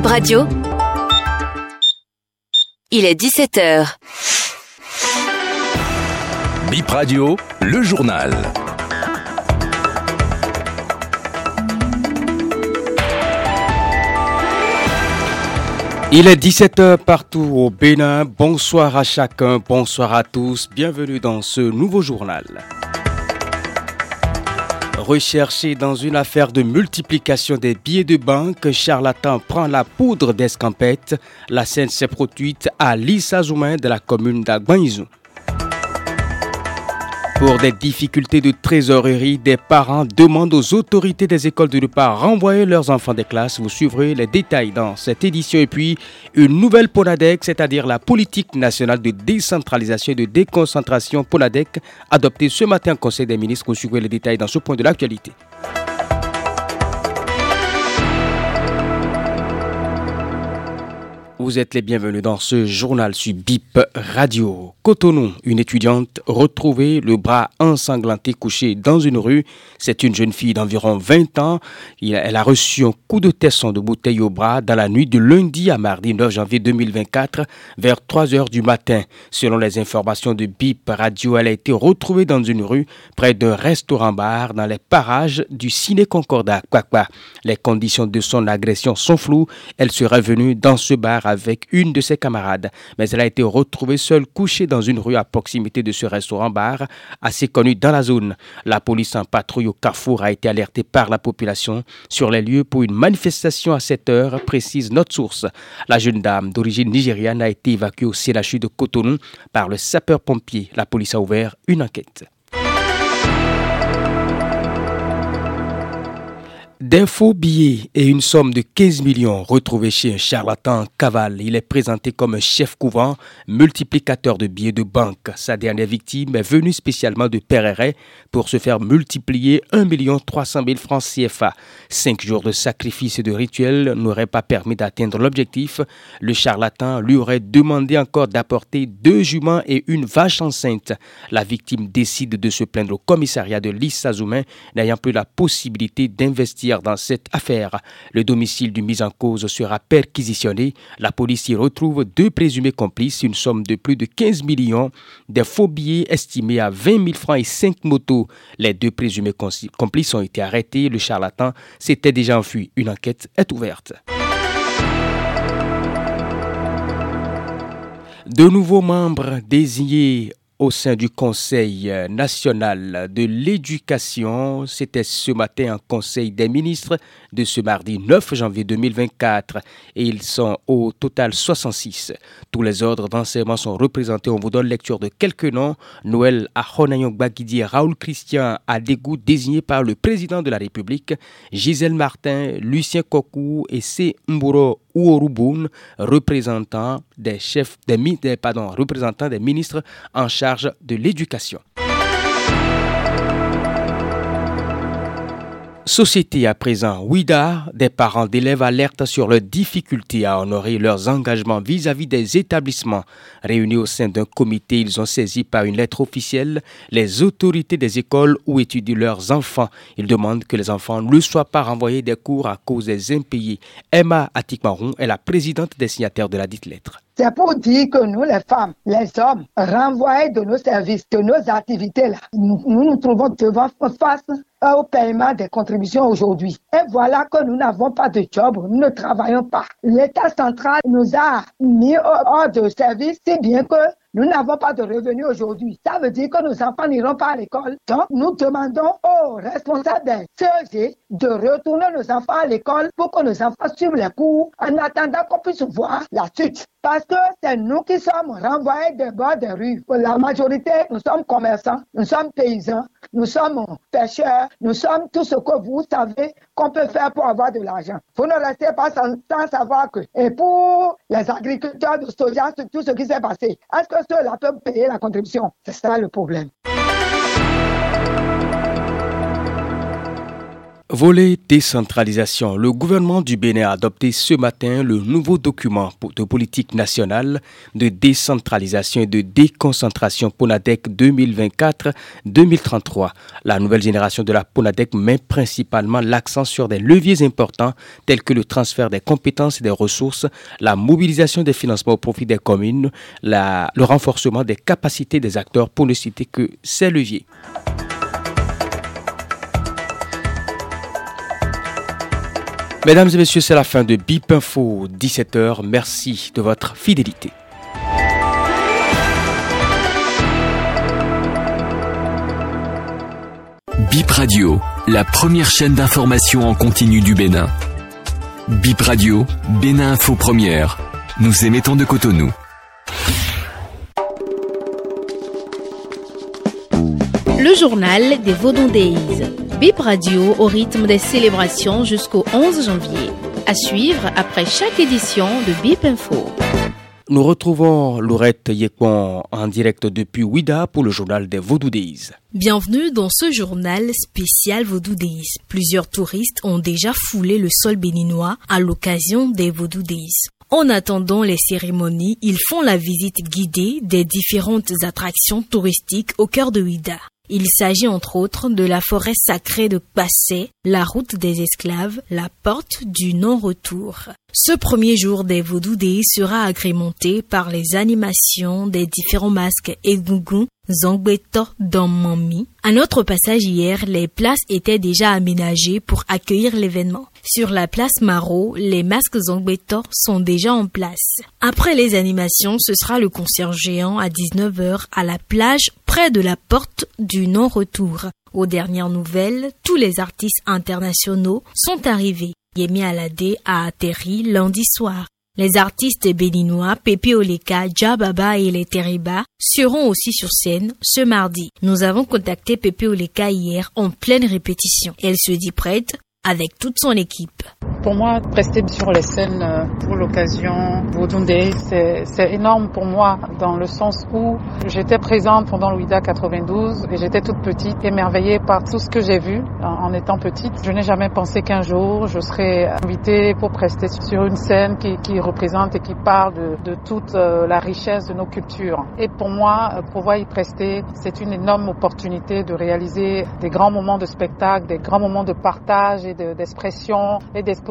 Bip Radio. Il est 17h. Bip Radio, le journal. Il est 17h partout au Bénin. Bonsoir à chacun, bonsoir à tous. Bienvenue dans ce nouveau journal. Recherché dans une affaire de multiplication des billets de banque, charlatan prend la poudre d'escampette. La scène s'est produite à Lissa Zoumain de la commune d'Agbanizou. Pour des difficultés de trésorerie, des parents demandent aux autorités des écoles de ne pas renvoyer leurs enfants des classes. Vous suivrez les détails dans cette édition. Et puis, une nouvelle PONADEC, c'est-à-dire la politique nationale de décentralisation et de déconcentration PONADEC, adoptée ce matin au Conseil des ministres. Vous suivrez les détails dans ce point de l'actualité. Vous êtes les bienvenus dans ce journal sur BIP Radio. Cotonou, une étudiante retrouvée, le bras ensanglanté couché dans une rue. C'est une jeune fille d'environ 20 ans. Elle a reçu un coup de tesson de bouteille au bras dans la nuit de lundi à mardi 9 janvier 2024 vers 3 heures du matin. Selon les informations de BIP Radio, elle a été retrouvée dans une rue près d'un restaurant-bar dans les parages du Ciné Concordat. Les conditions de son agression sont floues. Elle serait venue dans ce bar avec une de ses camarades, mais elle a été retrouvée seule couchée dans une rue à proximité de ce restaurant-bar assez connu dans la zone. La police en patrouille au carrefour a été alertée par la population sur les lieux pour une manifestation à cette heure, précise notre source. La jeune dame d'origine nigériane a été évacuée au CLHU de Cotonou par le sapeur-pompier. La police a ouvert une enquête. D'un faux billet et une somme de 15 millions retrouvés chez un charlatan cavale. Il est présenté comme un chef couvent, multiplicateur de billets de banque. Sa dernière victime est venue spécialement de Perret pour se faire multiplier 1 300 000 francs CFA. Cinq jours de sacrifice et de rituel n'auraient pas permis d'atteindre l'objectif. Le charlatan lui aurait demandé encore d'apporter deux juments et une vache enceinte. La victime décide de se plaindre au commissariat de l'Issa n'ayant plus la possibilité d'investir dans cette affaire. Le domicile du mis en cause sera perquisitionné. La police y retrouve deux présumés complices, une somme de plus de 15 millions, des faux billets estimés à 20 000 francs et 5 motos. Les deux présumés complices ont été arrêtés. Le charlatan s'était déjà enfui. Une enquête est ouverte. De nouveaux membres désignés au sein du Conseil national de l'éducation. C'était ce matin un Conseil des ministres de ce mardi 9 janvier 2024 et ils sont au total 66. Tous les ordres d'enseignement sont représentés. On vous donne lecture de quelques noms. Noël Ahonayong Bagidi Raoul Christian Adégou désignés par le président de la République, Gisèle Martin, Lucien Kokou et C. Mburo Ouoroubun, représentant des chefs des, pardon, représentant des ministres en charge de l'éducation. Société à présent, WIDA, des parents d'élèves alertent sur leurs difficultés à honorer leurs engagements vis-à-vis des établissements. Réunis au sein d'un comité, ils ont saisi par une lettre officielle les autorités des écoles où étudient leurs enfants. Ils demandent que les enfants ne soient pas renvoyés des cours à cause des impayés. Emma Atikmaron est la présidente des signataires de la dite lettre. C'est pour dire que nous, les femmes, les hommes, renvoyés de nos services, de nos activités-là, nous, nous trouvons devant face au paiement des contributions aujourd'hui. Et voilà que nous n'avons pas de job, nous ne travaillons pas. L'État central nous a mis hors de service, si bien que nous n'avons pas de revenus aujourd'hui. Ça veut dire que nos enfants n'iront pas à l'école. Donc, nous demandons aux responsables des CEG de retourner nos enfants à l'école pour que nos enfants suivent les cours en attendant qu'on puisse voir la suite. Parce que c'est nous qui sommes renvoyés des bords des rues. La majorité, nous sommes commerçants, nous sommes paysans, nous sommes pêcheurs, nous sommes tout ce que vous savez qu'on peut faire pour avoir de l'argent. Vous ne restez pas sans, savoir que. Et pour les agriculteurs de soja, tout ce qui s'est passé, ceux-là peuvent payer la contribution C'est ça le problème. Volet décentralisation. Le gouvernement du Bénin a adopté ce matin le nouveau document de politique nationale de décentralisation et de déconcentration PONADEC 2024-2033. La nouvelle génération de la PONADEC met principalement l'accent sur des leviers importants tels que le transfert des compétences et des ressources, la mobilisation des financements au profit des communes, le renforcement des capacités des acteurs pour ne citer que ces leviers. Mesdames et messieurs, c'est la fin de BIP Info 17h. Merci de votre fidélité. BIP Radio, la première chaîne d'information en continu du Bénin. BIP Radio, Bénin Info Première. Nous émettons de Cotonou. Le journal des Vaudon Days. Bip Radio au rythme des célébrations jusqu'au 11 janvier. À suivre après chaque édition de Bip Info. Nous retrouvons Laurette Yekwan en direct depuis Ouida pour le journal des Vaudou Days. Bienvenue dans ce journal spécial Vaudou Days. Plusieurs touristes ont déjà foulé le sol béninois à l'occasion des Vaudou Days. En attendant les cérémonies, ils font la visite guidée des différentes attractions touristiques au cœur de Ouida. Il s'agit entre autres de la forêt sacrée de Passé, la route des esclaves, la porte du non-retour. Ce premier jour des Vaudou sera agrémenté par les animations des différents masques Egungun, Zangbeto, Mami. À notre passage hier, les places étaient déjà aménagées pour accueillir l'événement. Sur la place Maro, les masques Zangbeto sont déjà en place. Après les animations, ce sera le concert géant à 19h à la plage près de la porte du non-retour. Aux dernières nouvelles, tous les artistes internationaux sont arrivés. Yemi Alade a atterri lundi soir. Les artistes béninois Pepe Oleka, Jababa et les Teriba seront aussi sur scène ce mardi. Nous avons contacté Pepe Oleka hier en pleine répétition. Elle se dit prête avec toute son équipe. Pour moi, rester sur les scènes euh, pour l'occasion Day, c'est énorme pour moi dans le sens où j'étais présente pendant l'OIDA 92 et j'étais toute petite, émerveillée par tout ce que j'ai vu en, étant petite. Je n'ai jamais pensé qu'un jour je serais invitée pour prester sur une scène qui, représente et qui parle de, de, toute euh, la richesse de nos cultures. Et pour moi, euh, pouvoir y prester, c'est une énorme opportunité de réaliser des grands moments de spectacle, des grands moments de partage et d'expression et d'exposition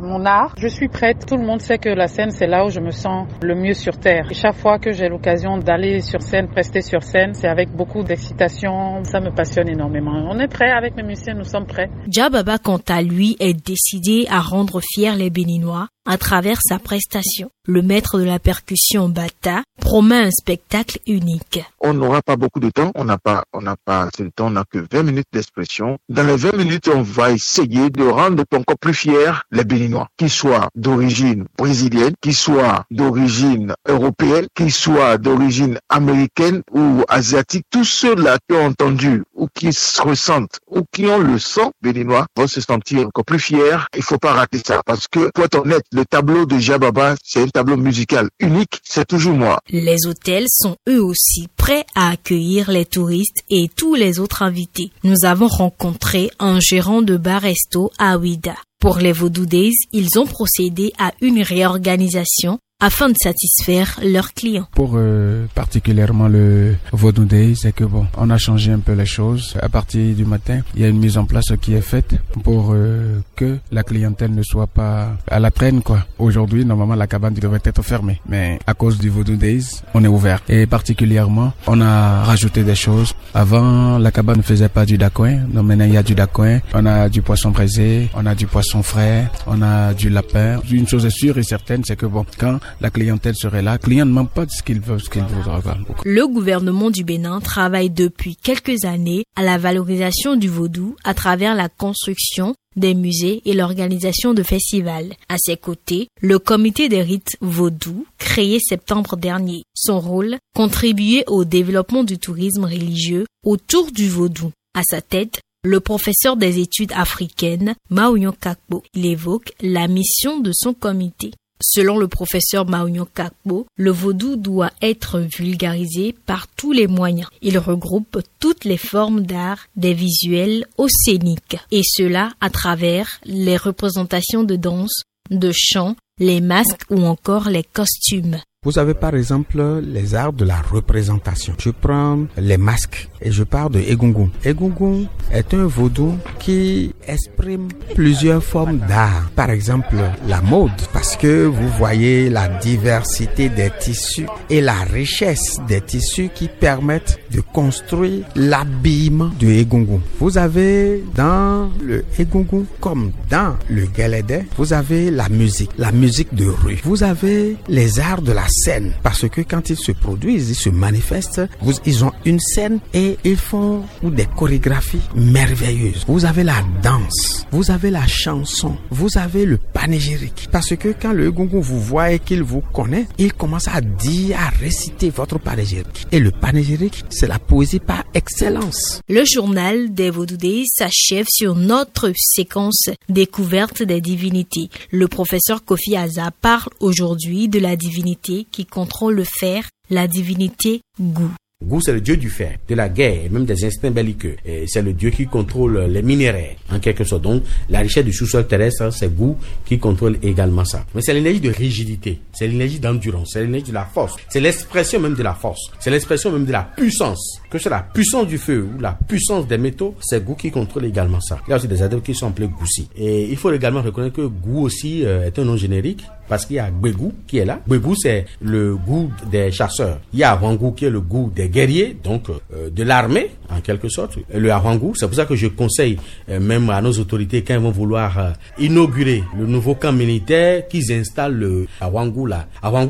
mon art. Je suis prête. Tout le monde sait que la scène, c'est là où je me sens le mieux sur Terre. Et chaque fois que j'ai l'occasion d'aller sur scène, prester sur scène, c'est avec beaucoup d'excitation. Ça me passionne énormément. On est prêt avec mes musiciens, nous sommes prêts. Jababa, quant à lui, est décidé à rendre fiers les Béninois à travers sa prestation. Le maître de la percussion Bata promet un spectacle unique. On n'aura pas beaucoup de temps, on n'a pas, on n'a pas de temps, on n'a que 20 minutes d'expression. Dans les 20 minutes, on va essayer de rendre encore plus fiers les Béninois, qu'ils soient d'origine brésilienne, qu'ils soient d'origine européenne, qu'ils soient d'origine américaine ou asiatique. Tous ceux-là qui ont entendu ou qui se ressentent ou qui ont le sang béninois vont se sentir encore plus fiers. Il faut pas rater ça parce que, pour être honnête, le tableau de Jababa, c'est un tableau musical unique, c'est toujours moi. Les hôtels sont eux aussi prêts à accueillir les touristes et tous les autres invités. Nous avons rencontré un gérant de bar-resto à Ouida. Pour les Days, ils ont procédé à une réorganisation afin de satisfaire leurs clients. Pour euh, particulièrement le Vodou c'est que bon, on a changé un peu les choses. À partir du matin, il y a une mise en place qui est faite pour euh, que la clientèle ne soit pas à la traîne quoi. Aujourd'hui, normalement la cabane devrait être fermée, mais à cause du Vodou Days, on est ouvert. Et particulièrement, on a rajouté des choses. Avant, la cabane ne faisait pas du dacoin, donc maintenant il y a du dacoin. On a du poisson braisé, on a du poisson frais, on a du lapin. Une chose est sûre et certaine, c'est que bon, quand la clientèle serait là. Le client ne demande pas ce qu'il veut, ce qu'il voudra. Le gouvernement du Bénin travaille depuis quelques années à la valorisation du vaudou à travers la construction des musées et l'organisation de festivals. À ses côtés, le comité des rites vaudou, créé septembre dernier. Son rôle, contribuer au développement du tourisme religieux autour du vaudou. À sa tête, le professeur des études africaines, Maouyon Kakbo, il évoque la mission de son comité. Selon le professeur Maunyo Kakbo, le vaudou doit être vulgarisé par tous les moyens. Il regroupe toutes les formes d'art, des visuels aux scéniques, et cela à travers les représentations de danse, de chant, les masques ou encore les costumes. Vous avez par exemple les arts de la représentation. Je prends les masques et je parle de Egungun. Egungun est un vaudou qui exprime plusieurs formes d'art. Par exemple, la mode, parce que vous voyez la diversité des tissus et la richesse des tissus qui permettent de construire l'habillement de Egungun. Vous avez dans le Egungun comme dans le Galédé, vous avez la musique, la musique de rue. Vous avez les arts de la scène. Parce que quand ils se produisent, ils se manifestent, ils ont une scène et ils font des chorégraphies merveilleuses. Vous avez la danse, vous avez la chanson, vous avez le panégyrique. Parce que quand le gungun vous voit et qu'il vous connaît, il commence à dire, à réciter votre panégyrique. Et le panégyrique, c'est la poésie par excellence. Le journal des Vaudoudés s'achève sur notre séquence découverte des divinités. Le professeur Kofi Aza parle aujourd'hui de la divinité qui contrôle le fer, la divinité Gou. Gou, c'est le dieu du fer, de la guerre et même des instincts belliqueux. C'est le dieu qui contrôle les minéraux, en quelque sorte. Donc, la richesse du sous-sol terrestre, c'est Gou qui contrôle également ça. Mais c'est l'énergie de rigidité, c'est l'énergie d'endurance, c'est l'énergie de la force, c'est l'expression même de la force, c'est l'expression même de la puissance. Que c'est la puissance du feu ou la puissance des métaux, c'est Gou qui contrôle également ça. Il y a aussi des adeptes qui sont appelés Goussi. Et il faut également reconnaître que Gou aussi euh, est un nom générique parce qu'il y a Gbegou qui est là. Gbegou, c'est le goût des chasseurs. Il y a Awangou qui est le goût des guerriers, donc euh, de l'armée, en quelque sorte. Le Awangou, c'est pour ça que je conseille euh, même à nos autorités, quand ils vont vouloir euh, inaugurer le nouveau camp militaire, qu'ils installent le Awangou là.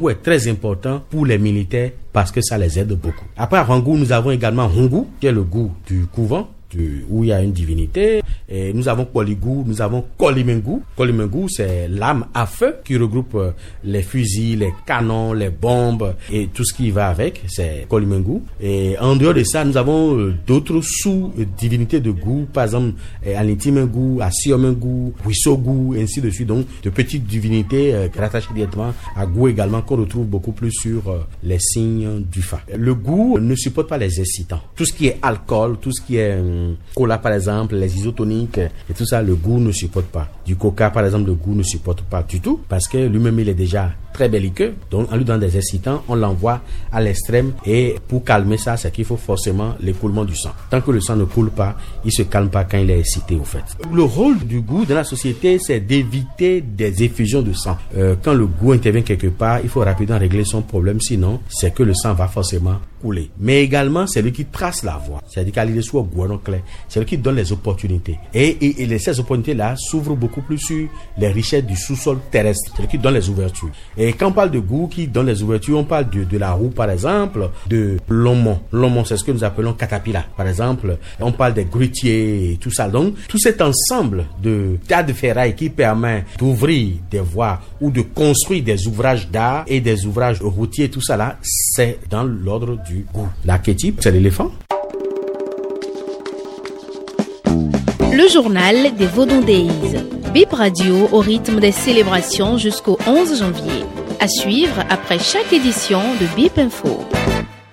Est très important pour les militaires parce que ça les aide beaucoup. Après Awangou, nous avons également Hongu, qui est le goût du couvent où il y a une divinité. Nous avons Koligou, nous avons Kolimengu. Kolimengu, c'est l'âme à feu qui regroupe euh, les fusils, les canons, les bombes et tout ce qui va avec. C'est Kolimengu. Et en dehors de ça, nous avons euh, d'autres sous-divinités de goût. Par exemple, euh, Anitimengu, Asiomengu, Wisogu, ainsi de suite. Donc, de petites divinités rattachées directement à goût également qu'on retrouve beaucoup plus sur les signes du fa. Le goût ne supporte pas les excitants. Tout ce qui est alcool, tout ce qui est cola par exemple, les isotoniques et tout ça, le goût ne supporte pas. Du coca par exemple, le goût ne supporte pas du tout parce que lui-même il est déjà très belliqueux. Donc en lui donnant des excitants, on l'envoie à l'extrême et pour calmer ça, c'est qu'il faut forcément l'écoulement du sang. Tant que le sang ne coule pas, il se calme pas quand il est excité au fait. Le rôle du goût dans la société, c'est d'éviter des effusions de sang. Euh, quand le goût intervient quelque part, il faut rapidement régler son problème, sinon c'est que le sang va forcément couler. Mais également, c'est lui qui trace la voie. C'est-à-dire qu'à l'idée soit c'est lui qui donne les opportunités. Et, et, ces opportunités-là s'ouvrent beaucoup plus sur les richesses du sous-sol terrestre. C'est lui qui donne les ouvertures. Et quand on parle de goût qui donne les ouvertures, on parle de, la roue, par exemple, de l'hommon. L'hommon, c'est ce que nous appelons catapilla. Par exemple, on parle des grutiers et tout ça. Donc, tout cet ensemble de tas de ferraille qui permet d'ouvrir des voies ou de construire des ouvrages d'art et des ouvrages routiers, tout ça là, c'est dans l'ordre du goût. L'archétype, c'est l'éléphant. Le journal des Vaudondéis. Bip Radio au rythme des célébrations jusqu'au 11 janvier. À suivre après chaque édition de Bip Info.